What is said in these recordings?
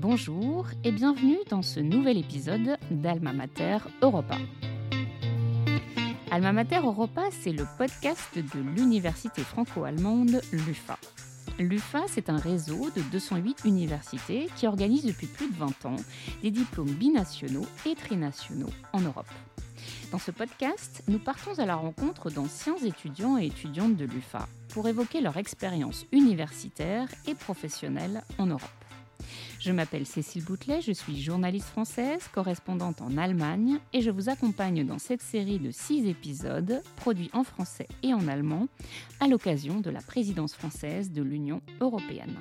Bonjour et bienvenue dans ce nouvel épisode d'Alma Mater Europa. Alma Mater Europa, c'est le podcast de l'université franco-allemande LUFA. L'UFA, c'est un réseau de 208 universités qui organise depuis plus de 20 ans des diplômes binationaux et trinationaux en Europe. Dans ce podcast, nous partons à la rencontre d'anciens étudiants et étudiantes de l'UFA pour évoquer leur expérience universitaire et professionnelle en Europe. Je m'appelle Cécile Boutelet, je suis journaliste française, correspondante en Allemagne et je vous accompagne dans cette série de six épisodes produits en français et en allemand à l'occasion de la présidence française de l'Union européenne.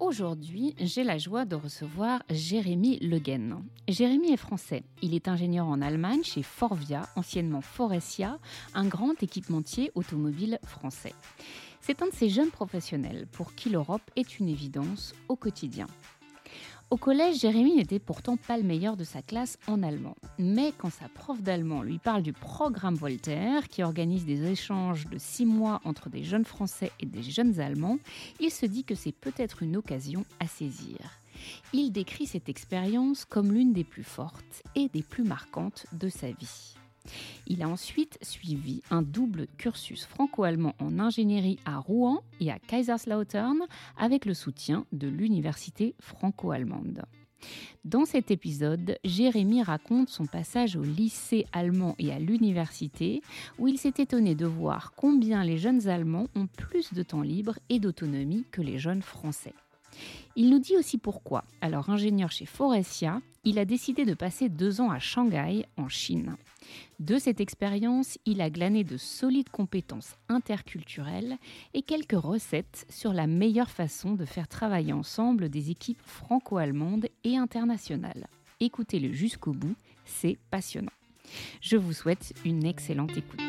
Aujourd'hui, j'ai la joie de recevoir Jérémy Leguen. Jérémy est français. Il est ingénieur en Allemagne chez Forvia, anciennement Forestia, un grand équipementier automobile français. C'est un de ces jeunes professionnels pour qui l'Europe est une évidence au quotidien. Au collège, Jérémy n'était pourtant pas le meilleur de sa classe en allemand. Mais quand sa prof d'allemand lui parle du programme Voltaire, qui organise des échanges de six mois entre des jeunes Français et des jeunes Allemands, il se dit que c'est peut-être une occasion à saisir. Il décrit cette expérience comme l'une des plus fortes et des plus marquantes de sa vie. Il a ensuite suivi un double cursus franco-allemand en ingénierie à Rouen et à Kaiserslautern avec le soutien de l'université franco-allemande. Dans cet épisode, Jérémy raconte son passage au lycée allemand et à l'université, où il s'est étonné de voir combien les jeunes Allemands ont plus de temps libre et d'autonomie que les jeunes Français. Il nous dit aussi pourquoi. Alors, ingénieur chez Forestia, il a décidé de passer deux ans à Shanghai, en Chine. De cette expérience, il a glané de solides compétences interculturelles et quelques recettes sur la meilleure façon de faire travailler ensemble des équipes franco-allemandes et internationales. Écoutez-le jusqu'au bout, c'est passionnant. Je vous souhaite une excellente écoute.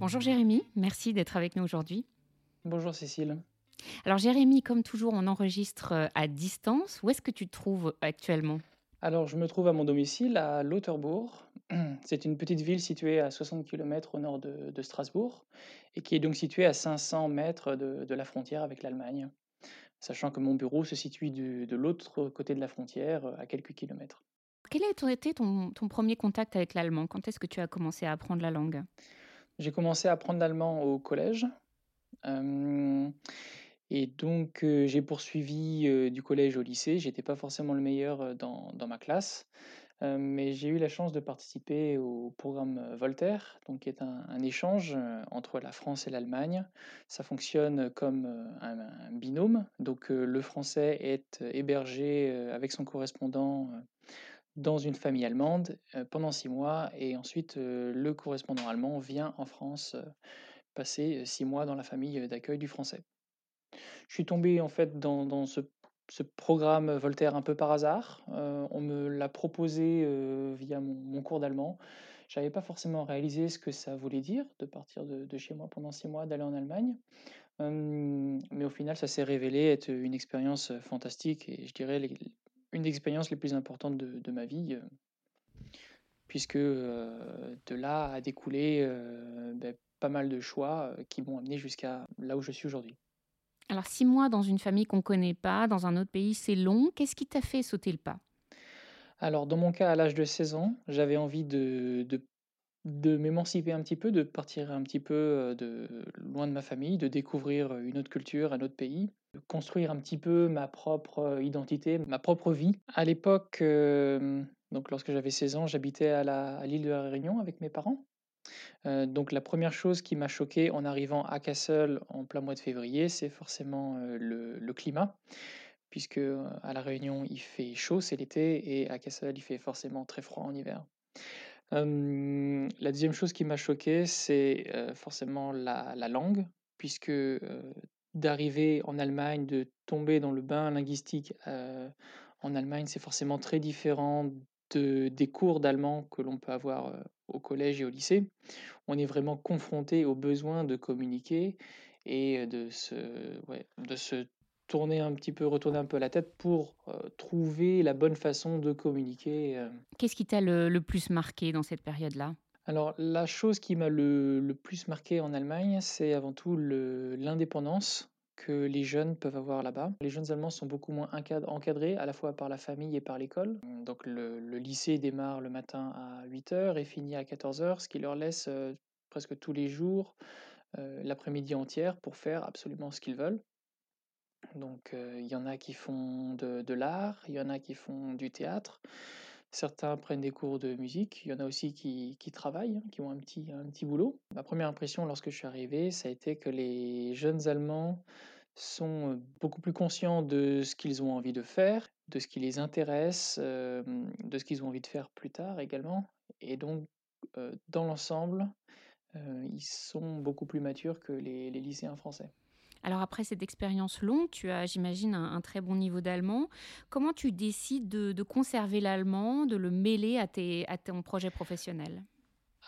Bonjour Jérémy, merci d'être avec nous aujourd'hui. Bonjour Cécile. Alors Jérémy, comme toujours, on enregistre à distance. Où est-ce que tu te trouves actuellement? Alors je me trouve à mon domicile à Lauterbourg. C'est une petite ville située à 60 km au nord de, Strasbourg et qui est donc située à 500 mètres de, la frontière avec l'Allemagne, sachant que mon bureau se situe de l'autre côté de la frontière, à quelques kilomètres. Quel a été ton, premier contact avec l'allemand? Quand est-ce que tu as commencé à apprendre la langue? J'ai commencé à apprendre l'allemand au collège. Euh, et donc, j'ai poursuivi, du collège au lycée. J'étais pas forcément le meilleur, dans ma classe, mais j'ai eu la chance de participer au programme, Voltaire, donc qui est un échange, entre la France et l'Allemagne. Ça fonctionne comme, un binôme, donc le français est, hébergé, avec son correspondant, dans une famille allemande, pendant six mois et ensuite, le correspondant allemand vient en France, passer, six mois dans la famille, d'accueil du français. Je suis tombé en fait dans ce programme Voltaire un peu par hasard. Euh, on me l'a proposé, euh, via mon cours d'allemand. Je n'avais pas forcément réalisé ce que ça voulait dire de partir de chez moi pendant six mois, d'aller en Allemagne. mais au final, ça s'est révélé être une expérience, fantastique et je dirais une des expériences les plus importantes de ma vie, euh, puisque, de là a découlé, beh, pas mal de choix, qui m'ont amené jusqu'à là où je suis aujourd'hui. Alors, six mois dans une famille qu'on ne connaît pas, dans un autre pays, c'est long. Qu'est-ce qui t'a fait sauter le pas? Alors, dans mon cas, à l'âge de 16 ans, j'avais envie de, de, m'émanciper un petit peu, de partir un petit peu euh, de, loin de ma famille, de découvrir une autre culture, un autre pays, de construire un petit peu ma propre euh, identité, ma propre vie. À l'époque, euh, donc lorsque j'avais 16 ans, j'habitais à l'île de la Réunion avec mes parents. Euh, donc la première chose qui m'a choqué en arrivant à Kassel en plein mois de février, c'est forcément, euh, le climat puisque, euh, à La Réunion, il fait chaud, c'est l'été et à Kassel, il fait forcément très froid en hiver. la deuxième chose qui m'a choqué, c'est, forcément la langue puisque, d'arriver en Allemagne, de tomber dans le bain linguistique, en Allemagne, c'est forcément très différent des cours d'allemand que l'on peut avoir au collège et au lycée. On est vraiment confronté au besoin de communiquer et de se, de se tourner un petit peu, retourner un peu la tête pour trouver la bonne façon de communiquer. Qu'est-ce qui t'a le, plus marqué dans cette période-là? Alors, la chose qui m'a le, le, plus marqué en Allemagne, c'est avant tout l'indépendance que les jeunes peuvent avoir là-bas. Les jeunes Allemands sont beaucoup moins encadrés, à la fois par la famille et par l'école. Donc le, lycée démarre le matin à 8h et finit à 14h, ce qui leur laisse euh, presque tous les jours euh, l'après-midi entière pour faire absolument ce qu'ils veulent. Donc il y en a qui font de l'art, il y en a qui font du théâtre, Certains prennent des cours de musique, il y en a aussi qui, travaillent, hein, qui ont un petit, un petit boulot. Ma première impression lorsque je suis arrivé, ça a été que les jeunes Allemands sont beaucoup plus conscients de ce qu'ils ont envie de faire, de ce qui les intéresse, de ce qu'ils ont envie de faire plus tard également. Et donc, dans l'ensemble, ils sont beaucoup plus matures que les lycéens français. Alors après cette expérience longue, tu as, j'imagine, un, très bon niveau d'allemand. Comment tu décides de, conserver l'allemand, de le mêler à, ton projet professionnel?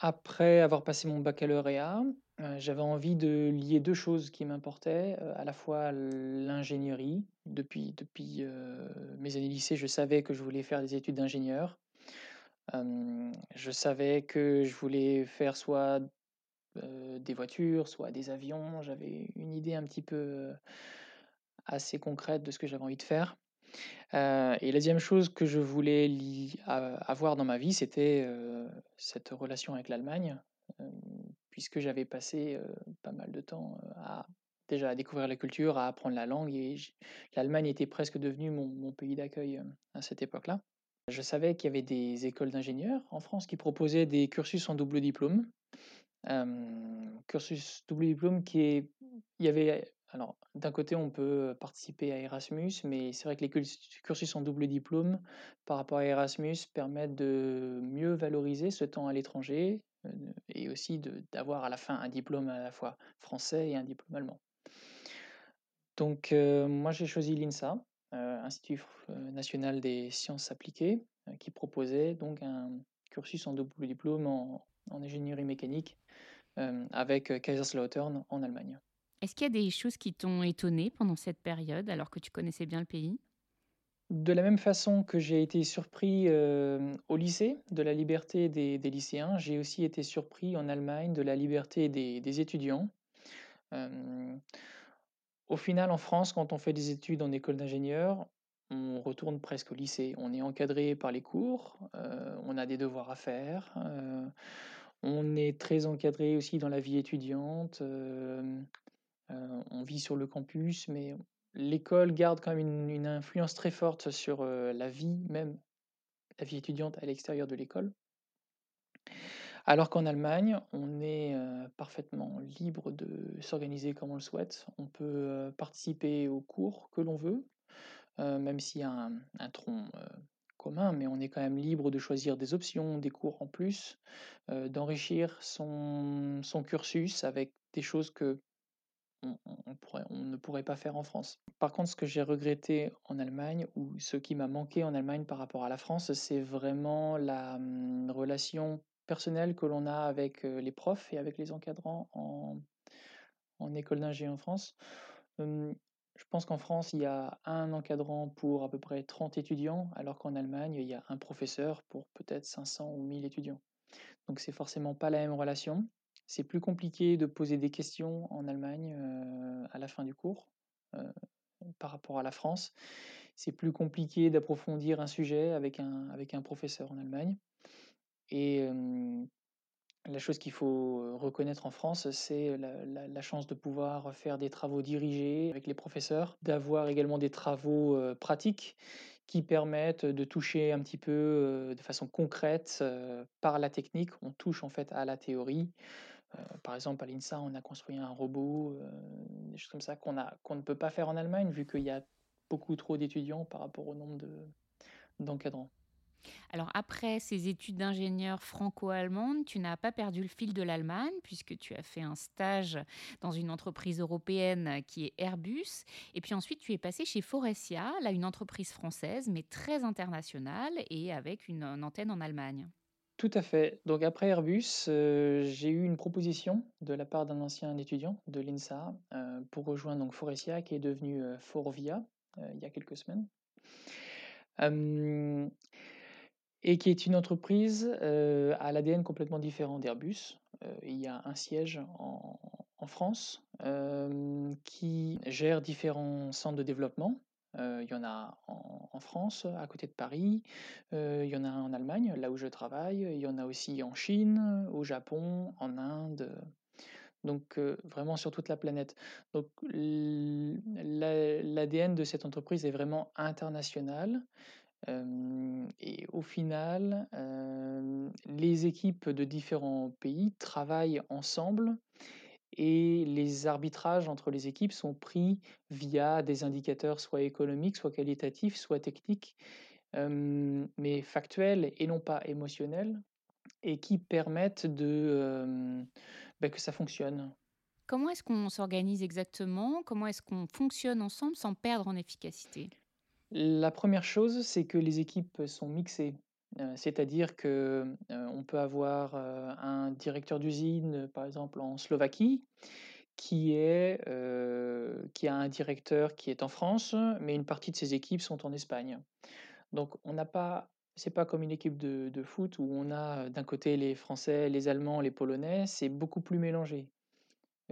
Après avoir passé mon baccalauréat, euh, j'avais envie de lier deux choses qui m'importaient, euh, à la fois l'ingénierie. Depuis, depuis euh, mes années lycée, je savais que je voulais faire des études d'ingénieur. je savais que je voulais faire soit des voitures, soit des avions. J'avais une idée un petit peu assez concrète de ce que j'avais envie de faire. et la deuxième chose que je voulais avoir dans ma vie, c'était cette relation avec l'Allemagne, puisque j'avais passé pas mal de temps à déjà à découvrir la culture, à apprendre la langue, et l'Allemagne était presque devenue mon pays d'accueil à cette époque-là. Je savais qu'il y avait des écoles d'ingénieurs en France qui proposaient des cursus en double diplôme cursus double diplôme qui est il y avait alors d'un côté on peut participer à Erasmus, mais c'est vrai que les cursus en double diplôme par rapport à Erasmus permettent de mieux valoriser ce temps à l'étranger, et aussi d'avoir à la fin un diplôme à la fois français et un diplôme allemand. Donc moi j'ai choisi l'INSA, Institut national des sciences appliquées, qui proposait donc un cursus en double diplôme en ingénierie mécanique euh, avec euh, Kaiserslautern en Allemagne. Est-ce qu'il y a des choses qui t'ont étonné pendant cette période alors que tu connaissais bien le pays? De la même façon que j'ai été surpris euh, au lycée de la liberté des, lycéens, j'ai aussi été surpris en Allemagne de la liberté des, étudiants. au final, en France, quand on fait des études en école d'ingénieur, on retourne presque au lycée. On est encadré par les cours, on a des devoirs à faire, on est très encadré aussi dans la vie étudiante. On vit sur le campus, mais l'école garde quand même une, influence très forte sur la vie, même la vie étudiante à l'extérieur de l'école. Alors qu'en Allemagne, on est parfaitement libre de s'organiser comme on le souhaite. On peut participer aux cours que l'on veut, même s'il y a un tronc commun, mais on est quand même libre de choisir des options, des cours en plus, d'enrichir son, cursus avec des choses que on, ne pourrait pas faire en France. Par contre, ce que j'ai regretté en Allemagne, ou ce qui m'a manqué en Allemagne par rapport à la France, c'est vraiment la hum, relation personnelle que l'on a avec les profs et avec les encadrants en, école d'ingé en France. Je pense qu'en France, il y a un encadrant pour à peu près 30 étudiants, alors qu'en Allemagne, il y a un professeur pour peut-être 500 ou 1000 étudiants. Donc c'est forcément pas la même relation. C'est plus compliqué de poser des questions en Allemagne euh, à la fin du cours euh, par rapport à la France. C'est plus compliqué d'approfondir un sujet avec un, avec un professeur en Allemagne. La chose qu'il faut reconnaître en France, c'est la, chance de pouvoir faire des travaux dirigés avec les professeurs, d'avoir également des travaux pratiques qui permettent de toucher un petit peu de façon concrète par la technique. On touche en fait à la théorie. par exemple, à l'INSA, on a construit un robot, des choses comme ça qu'on ne peut pas faire en Allemagne vu qu'il y a beaucoup trop d'étudiants par rapport au nombre d'encadrants. Alors après ces études d'ingénieur franco-allemande, tu n'as pas perdu le fil de l'Allemagne puisque tu as fait un stage dans une entreprise européenne qui est Airbus. Et puis ensuite, tu es passé chez Forestia, là une entreprise française mais très internationale et avec une, antenne en Allemagne. Tout à fait. Donc après Airbus, euh, j'ai eu une proposition de la part d'un ancien étudiant de l'INSA euh, pour rejoindre donc Forestia qui est devenu euh, Forvia il y a quelques semaines et qui est une entreprise à l'ADN complètement différent d'Airbus. il y a un siège en, France qui gère différents centres de développement. il y en a en, France, à côté de Paris. il y en a en Allemagne, là où je travaille. Il y en a aussi en Chine, au Japon, en Inde. Donc vraiment sur toute la planète. Donc l'ADN de cette entreprise est vraiment international. Et au final, les équipes de différents pays travaillent ensemble et les arbitrages entre les équipes sont pris via des indicateurs soit économiques, soit qualitatifs, soit techniques, mais factuels et non pas émotionnels, et qui permettent de, bah, que ça fonctionne. Comment est-ce qu'on s'organise exactement? Comment est-ce qu'on fonctionne ensemble sans perdre en efficacité? La première chose, c'est que les équipes sont mixées. C'est-à-dire que on peut avoir un directeur d'usine, par exemple en Slovaquie, qui, a un directeur qui est en France, mais une partie de ses équipes sont en Espagne. Donc on n'a pas, c'est pas comme une équipe de foot où on a d'un côté les Français, les Allemands, les Polonais, c'est beaucoup plus mélangé.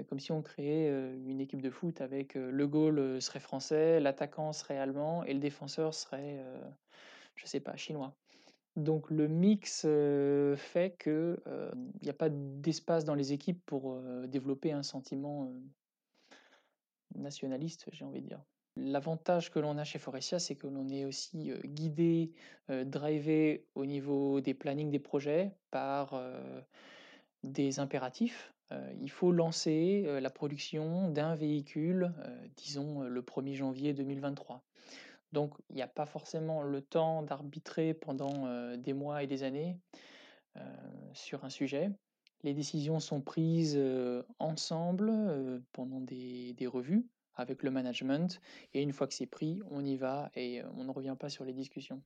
Comme si on créait une équipe de foot avec le goal serait français, l'attaquant serait allemand et le défenseur serait, je sais pas, chinois. Donc le mix fait qu'il n'y a pas d'espace dans les équipes pour développer un sentiment nationaliste, j'ai envie de dire. L'avantage que l'on a chez Forestia, c'est que l'on est aussi guidé, drivé au niveau des plannings des projets par des impératifs. Il faut lancer la production d'un véhicule, disons le 1er janvier 2023. Donc il n'y a pas forcément le temps d'arbitrer pendant des mois et des années sur un sujet. Les décisions sont prises ensemble pendant des, revues avec le management et une fois que c'est pris, on y va et on ne revient pas sur les discussions.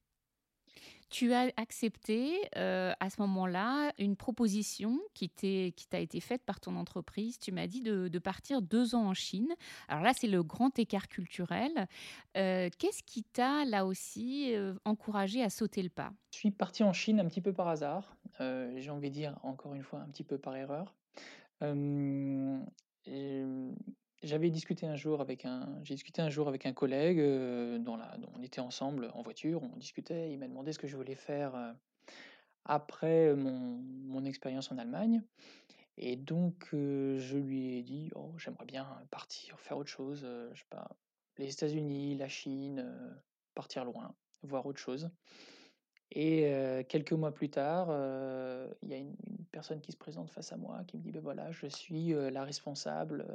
Tu as accepté à ce moment-là une proposition qui t'a été faite par ton entreprise. Tu m'as dit de, partir deux ans en Chine. Alors là, c'est le grand écart culturel. Qu'est-ce qui t'a là aussi encouragé à sauter le pas? Je suis parti en Chine un petit peu par hasard. J'ai envie de dire encore une fois un petit peu par erreur. J'avais discuté un jour avec un, j'ai discuté un jour avec un collègue, dans la, on était ensemble en voiture, on discutait, il m'a demandé ce que je voulais faire après mon, mon expérience en Allemagne. Et donc je lui ai dit, oh, j'aimerais bien partir, faire autre chose, je sais pas, les États-Unis, la Chine, partir loin, voir autre chose. Et quelques mois plus tard, il y a une, personne qui se présente face à moi qui me dit, ben voilà, je suis la responsable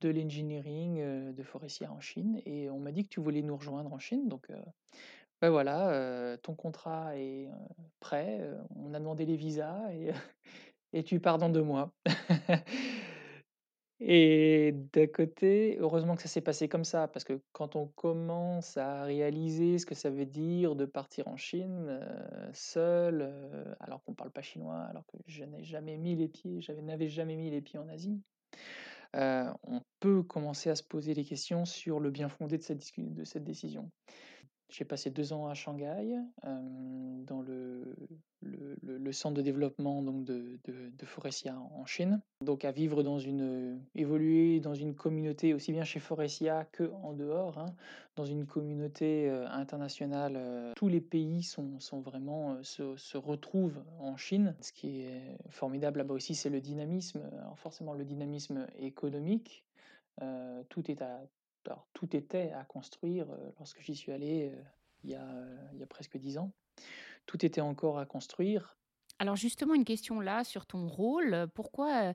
de l'engineering de Forestia en Chine et on m'a dit que tu voulais nous rejoindre en Chine. Donc, ben voilà, ton contrat est prêt, on a demandé les visas et, et tu pars dans deux mois. et d'un côté, heureusement que ça s'est passé comme ça, parce que quand on commence à réaliser ce que ça veut dire de partir en Chine seul, alors qu'on ne parle pas chinois, alors que je n'ai jamais mis les pieds, je n'avais jamais mis les pieds en Asie, on peut commencer à se poser des questions sur le bien fondé de cette, de cette décision. J'ai passé deux ans à Shanghai, dans le, le, centre de développement donc de, de, Forestia en Chine. Donc à vivre dans une, évoluer dans une communauté aussi bien chez Forestia que en dehors, hein, dans une communauté internationale. tous les pays sont, sont vraiment se, se, retrouvent en Chine. Ce qui est formidable là-bas aussi, c'est le dynamisme. Forcément le dynamisme économique. tout est à alors, tout était à construire lorsque j'y suis allé il, y a, il y a presque dix ans. Tout était encore à construire. Alors justement, une question là sur ton rôle. Pourquoi,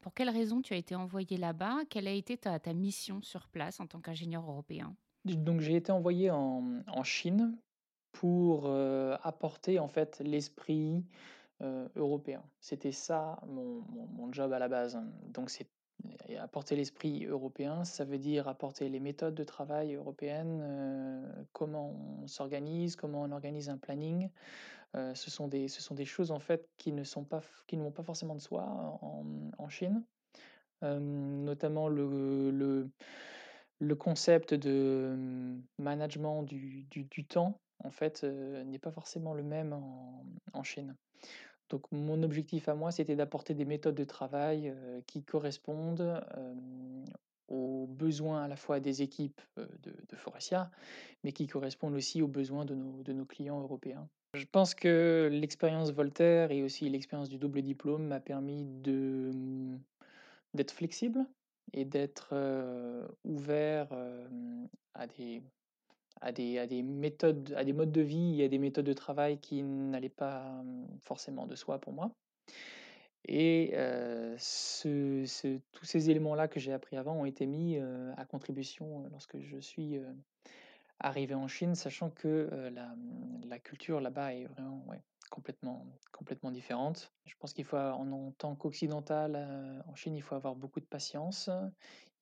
pour quelle raison tu as été envoyé là-bas? Quelle a été ta, ta, mission sur place en tant qu'ingénieur européen? Donc j'ai été envoyé en, en Chine pour apporter en fait l'esprit européen. C'était ça mon, mon, mon, job à la base. Donc c'est apporter l'esprit européen, ça veut dire apporter les méthodes de travail européennes, euh, comment on s'organise, comment on organise un planning. Euh, ce, sont des, ce sont des choses en fait qui ne, sont pas, qui ne vont pas forcément de soi en, Chine. Euh, notamment le, le, le, concept de management du, du, du temps en fait n'est pas forcément le même en, en Chine. Donc mon objectif à moi, c'était d'apporter des méthodes de travail, heu, qui correspondent, aux besoins à la fois des équipes, de de Forestia, mais qui correspondent aussi aux besoins de nos clients européens. Je pense que l'expérience Voltaire et aussi l'expérience du double diplôme m'a permis mmh, d'être flexible et d'être, ouvert, à des à des méthodes, à des modes de vie et à des méthodes de travail qui n'allaient pas, mmh, forcément de soi pour moi. Et ce tous ces éléments-là que j'ai appris avant ont été mis, à contribution, lorsque je suis, heu, arrivé en Chine, sachant que, mmh, la culture là-bas est vraiment, complètement complètement différente. Je pense qu'il faut en en tant qu'occidental, en Chine, il faut avoir beaucoup de patience.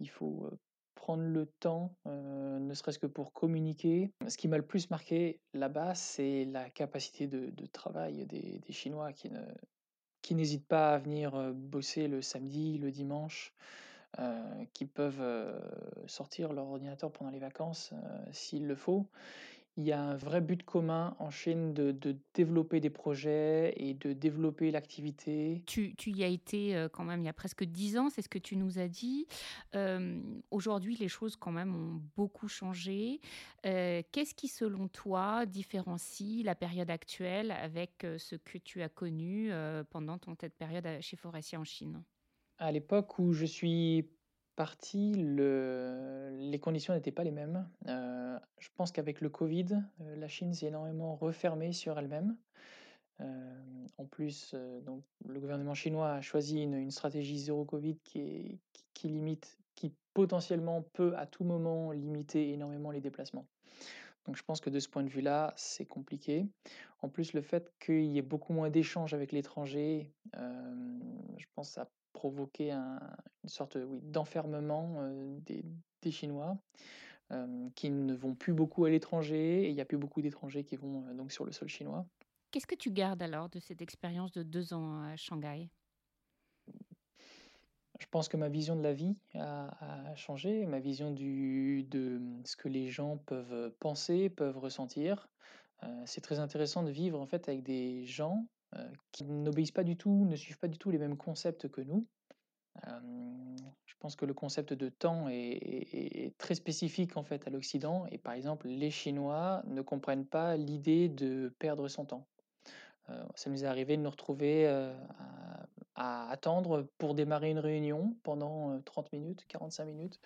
Il faut, prendre le temps, ne serait-ce que pour communiquer. Ce qui m'a le plus marqué là-bas, c'est la capacité de travail des Chinois qui n'hésitent pas à venir, bosser le samedi, le dimanche, qui peuvent, sortir leur ordinateur pendant les vacances, s'il le faut. Il y a un vrai but commun en Chine de de développer des projets et de développer l'activité. Tu tu y as été, heu, quand même il y a presque 10 ans, c'est ce que tu nous as dit. Hem, aujourd'hui, les choses quand même ont beaucoup changé. Heu, qu'est-ce qui, selon toi, différencie la période actuelle avec, ce que tu as connu, pendant ton cette période chez Forestia en Chine? À l'époque où je suis parti, le les conditions n'étaient pas les mêmes. Heu, je pense qu'avec le covid, heu, la Chine s'est énormément refermée sur elle-même. Hem, en plus, donc le gouvernement chinois a choisi une stratégie zéro covid qui limite qui potentiellement peut à tout moment limiter énormément les déplacements. Donc je pense que de ce point de vue-là, c'est compliqué. En plus, le fait qu'il y ait beaucoup moins d'échanges avec l'étranger, je pense que ça provoqué un une sorte, oui, d'enfermement, des des Chinois, qui ne vont plus beaucoup à l'étranger et il y a plus beaucoup d'étrangers qui vont, donc sur le sol chinois. Qu'est-ce que tu gardes alors de cette expérience de 2 ans à Shanghai? Je pense que ma vision de la vie a a changé, ma vision du de, ce que les gens peuvent, penser, peuvent ressentir. C'est très intéressant de vivre en fait avec des gens, qui n'obéissent pas du tout, ne suivent pas du tout les mêmes concepts que nous. Je pense que le concept de temps est est est très spécifique en fait à l'Occident et par exemple les Chinois ne comprennent pas l'idée de perdre son temps. Heu, ça nous est arrivé de nous retrouver, heu, à à attendre pour démarrer une réunion pendant, heu, 30 minutes, 45 minutes,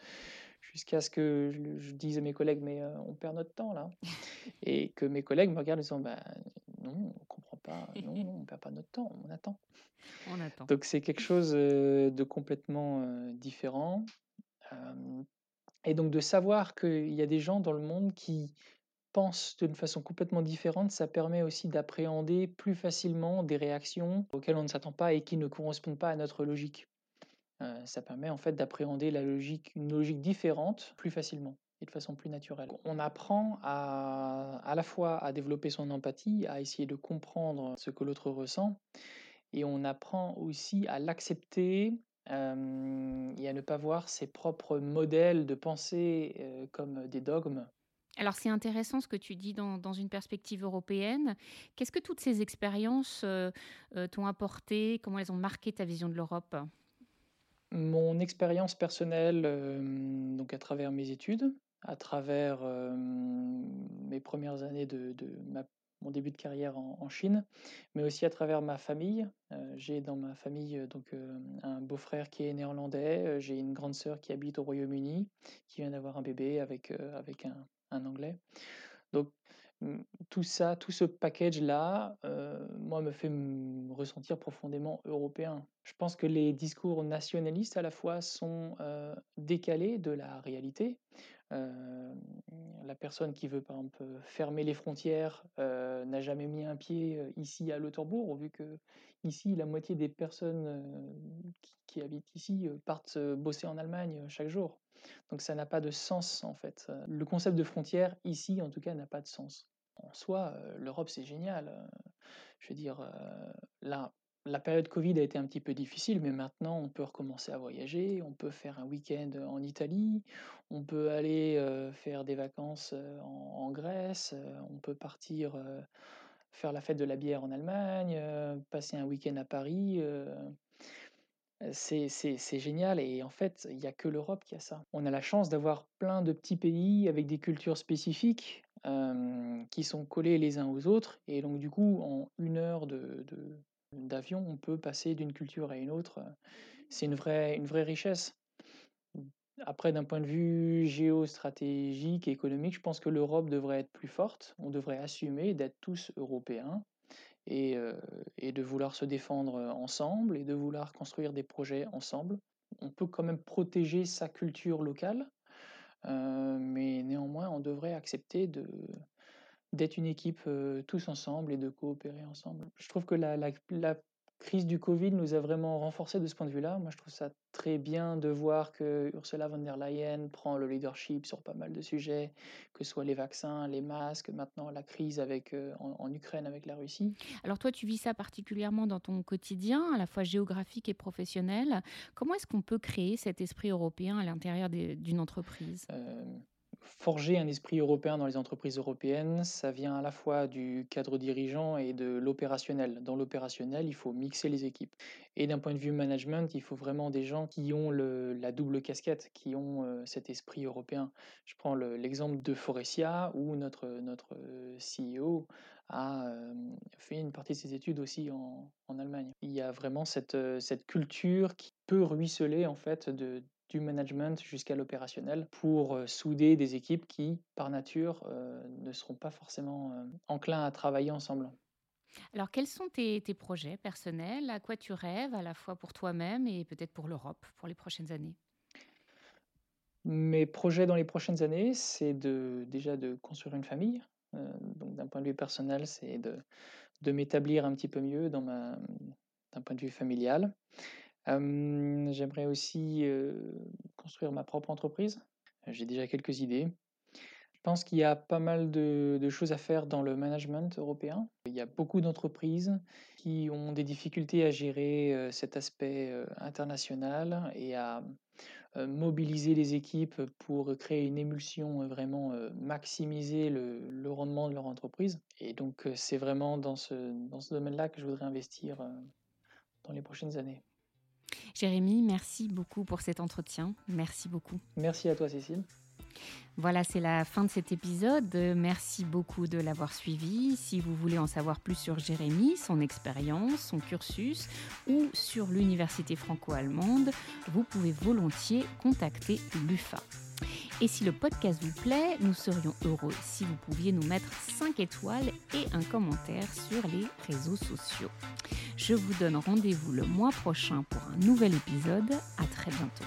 jusqu'à ce que je je dise à mes collègues: «Mais, on perd notre temps là» et que mes collègues me regardent en disant: «Bah, non, on pas, non, non, on perd pas notre temps, on attend». On attend. Donc c'est quelque chose, de complètement, différent, et donc de savoir qu'il y a des gens dans le monde qui pensent d'une façon complètement différente, ça permet aussi d'appréhender plus facilement des réactions auxquelles on ne s'attend pas et qui ne correspondent pas à notre logique. Ça permet en fait d'appréhender la logique une logique différente plus facilement et de façon plus naturelle. On apprend à à la fois à développer son empathie, à essayer de comprendre ce que l'autre ressent et on apprend aussi à l'accepter, hem et à ne pas voir ses propres modèles de pensée, heu, comme des dogmes. Alors c'est intéressant ce que tu dis dans dans une perspective européenne. Qu'est-ce que toutes ces expériences, heu, t'ont apporté? Comment elles ont marqué ta vision de l'Europe? Mon expérience personnelle, donc à travers mes études, à travers, mes premières années de mon début de carrière en Chine, mais aussi à travers ma famille. J'ai dans ma famille, donc, un beau-frère qui est néerlandais, j'ai une grande sœur qui habite au Royaume-Uni, qui vient d'avoir un bébé avec, avec un Anglais. Donc, tout ça, tout ce package-là, moi, me fait ressentir profondément européen. Je pense que les discours nationalistes, à la fois, sont, décalés de la réalité. Hem, la personne qui veut, par exemple, heu, fermer les frontières, heu, n'a jamais mis un pied, ici à Lauterbourg, vu qu'ici, la moitié des personnes, qui qui habitent ici, partent, bosser en Allemagne, chaque jour. Donc ça n'a pas de sens, en fait, le concept de frontière, ici, en tout cas, n'a pas de sens. En soi, l'Europe, c'est génial, je veux dire, heu, la période covid a été un petit peu difficile, mais maintenant on peut recommencer à voyager, on peut faire un week-end, en Italie, on peut aller, faire des vacances, en Grèce, on peut partir, faire la fête de la bière en Allemagne, passer un week-end à Paris. C'est génial et en fait, il y a que l'Europe qui a ça. On a la chance d'avoir plein de petits pays avec des cultures spécifiques, qui sont collés les uns aux autres et donc du coup, en une heure de d'avion, on peut passer d'une culture à une autre, c'est une vraie une vraie richesse. Après, d'un point de vue géostratégique et économique, je pense que l'Europe devrait être plus forte. On devrait assumer d'être tous européens et, et, de vouloir se défendre ensemble et de vouloir construire des projets ensemble. On peut quand même protéger sa culture locale, mais néanmoins, on devrait accepter de, d'être une équipe tous ensemble et de coopérer ensemble. Je trouve que la, la, la crise du Covid nous a vraiment renforcé de ce point de vue-là. Moi, je trouve ça très bien de voir que Ursula von der Leyen prend le leadership sur pas mal de sujets, que ce soit les vaccins, les masques, maintenant la crise avec, euh, en, Ukraine avec la Russie. Alors toi, tu vis ça particulièrement dans ton quotidien, à la fois géographique et professionnel. Comment est-ce qu'on peut créer cet esprit européen à l'intérieur d'une entreprise? Euh, forger un esprit européen dans les entreprises européennes, ça vient à la fois du cadre dirigeant et de l'opérationnel. Dans l'opérationnel, il faut mixer les équipes. Et d'un point de vue management, il faut vraiment des gens qui ont la double casquette, qui ont euh, cet esprit européen. Je prends l'exemple de Forestia, où notre, notre euh, CEO a euh, fait une partie de ses études aussi en, en Allemagne. Il y a vraiment cette, cette culture qui peut ruisseler en fait de, du management jusqu'à l'opérationnel pour souder des équipes qui, par nature, ne seront pas forcément enclins à travailler ensemble. Alors, quels sont tes, projets personnels? À quoi tu rêves, à la fois pour toi-même et peut-être pour l'Europe, pour les prochaines années? Mes projets dans les prochaines années, c'est de, déjà de construire une famille. donc, d'un point de vue personnel, c'est de, de m'établir un petit peu mieux dans ma, d'un point de vue familial j'aimerais aussi, construire ma propre entreprise. J'ai déjà quelques idées. Je pense qu'il y a pas mal de choses à faire dans le management européen. Il y a beaucoup d'entreprises qui ont des difficultés à gérer, cet aspect, international et à, mobiliser les équipes pour créer une émulsion, vraiment, maximiser le rendement de leur entreprise et donc c'est vraiment dans ce domaine-là que je voudrais investir, dans les prochaines années. Jérémy, merci beaucoup pour cet entretien. Merci beaucoup. Merci à toi, Cécile. Voilà, c'est la fin de cet épisode. Merci beaucoup de l'avoir suivi. Si vous voulez en savoir plus sur Jérémy, son expérience, son cursus ou sur l'université franco-allemande, vous pouvez volontiers contacter l'UFA. Et si le podcast vous plaît, nous serions heureux si vous pouviez nous mettre 5 étoiles et un commentaire sur les réseaux sociaux. Je vous donne rendez-vous le mois prochain pour un nouvel épisode. À très bientôt.